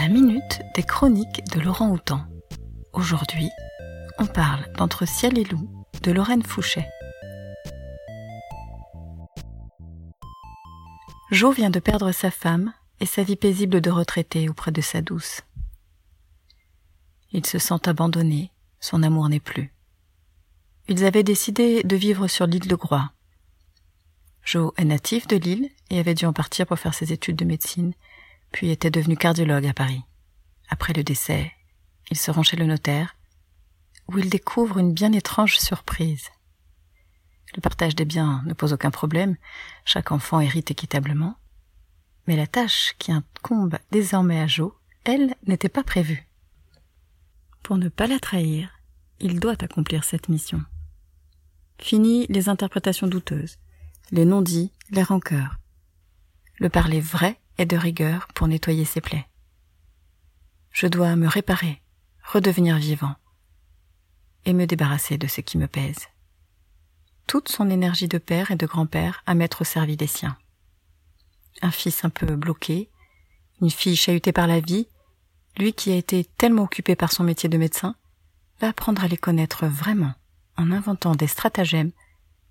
La minute des chroniques de Laurent Houtan. Aujourd'hui, on parle d'Entre ciel et loup de Lorraine Fouché. Jo vient de perdre sa femme et sa vie paisible de retraité auprès de sa douce. Il se sent abandonné, son amour n'est plus. Ils avaient décidé de vivre sur l'île de Groix. Jo est natif de l'île et avait dû en partir pour faire ses études de médecine puis était devenu cardiologue à Paris. Après le décès, il se rend chez le notaire, où il découvre une bien étrange surprise. Le partage des biens ne pose aucun problème, chaque enfant hérite équitablement, mais la tâche qui incombe désormais à Jo, elle, n'était pas prévue. Pour ne pas la trahir, il doit accomplir cette mission. Fini les interprétations douteuses, les non-dits, les rancœurs. Le parler vrai et de rigueur pour nettoyer ses plaies. Je dois me réparer, redevenir vivant, et me débarrasser de ce qui me pèse. Toute son énergie de père et de grand-père à mettre au service des siens. Un fils un peu bloqué, une fille chahutée par la vie, lui qui a été tellement occupé par son métier de médecin, va apprendre à les connaître vraiment en inventant des stratagèmes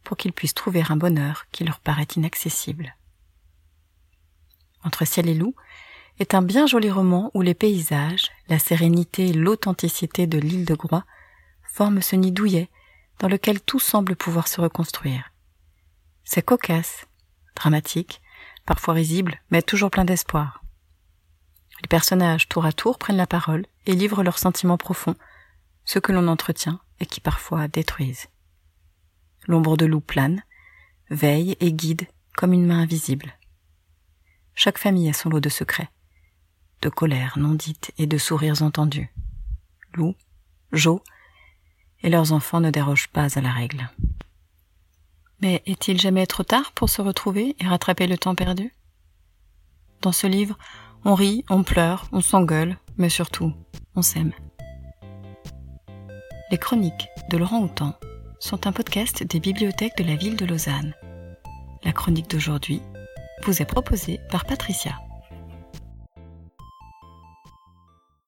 pour qu'ils puissent trouver un bonheur qui leur paraît inaccessible entre ciel et loup, est un bien joli roman où les paysages, la sérénité et l'authenticité de l'île de Groix forment ce nid douillet dans lequel tout semble pouvoir se reconstruire. C'est cocasse, dramatique, parfois risible, mais toujours plein d'espoir. Les personnages tour à tour prennent la parole et livrent leurs sentiments profonds, ceux que l'on entretient et qui parfois détruisent. L'ombre de loup plane, veille et guide comme une main invisible. Chaque famille a son lot de secrets, de colères non dites et de sourires entendus. Lou, Jo et leurs enfants ne dérogent pas à la règle. Mais est-il jamais trop tard pour se retrouver et rattraper le temps perdu? Dans ce livre, on rit, on pleure, on s'engueule, mais surtout, on s'aime. Les chroniques de Laurent Houtan sont un podcast des bibliothèques de la ville de Lausanne. La chronique d'aujourd'hui vous est proposé par Patricia.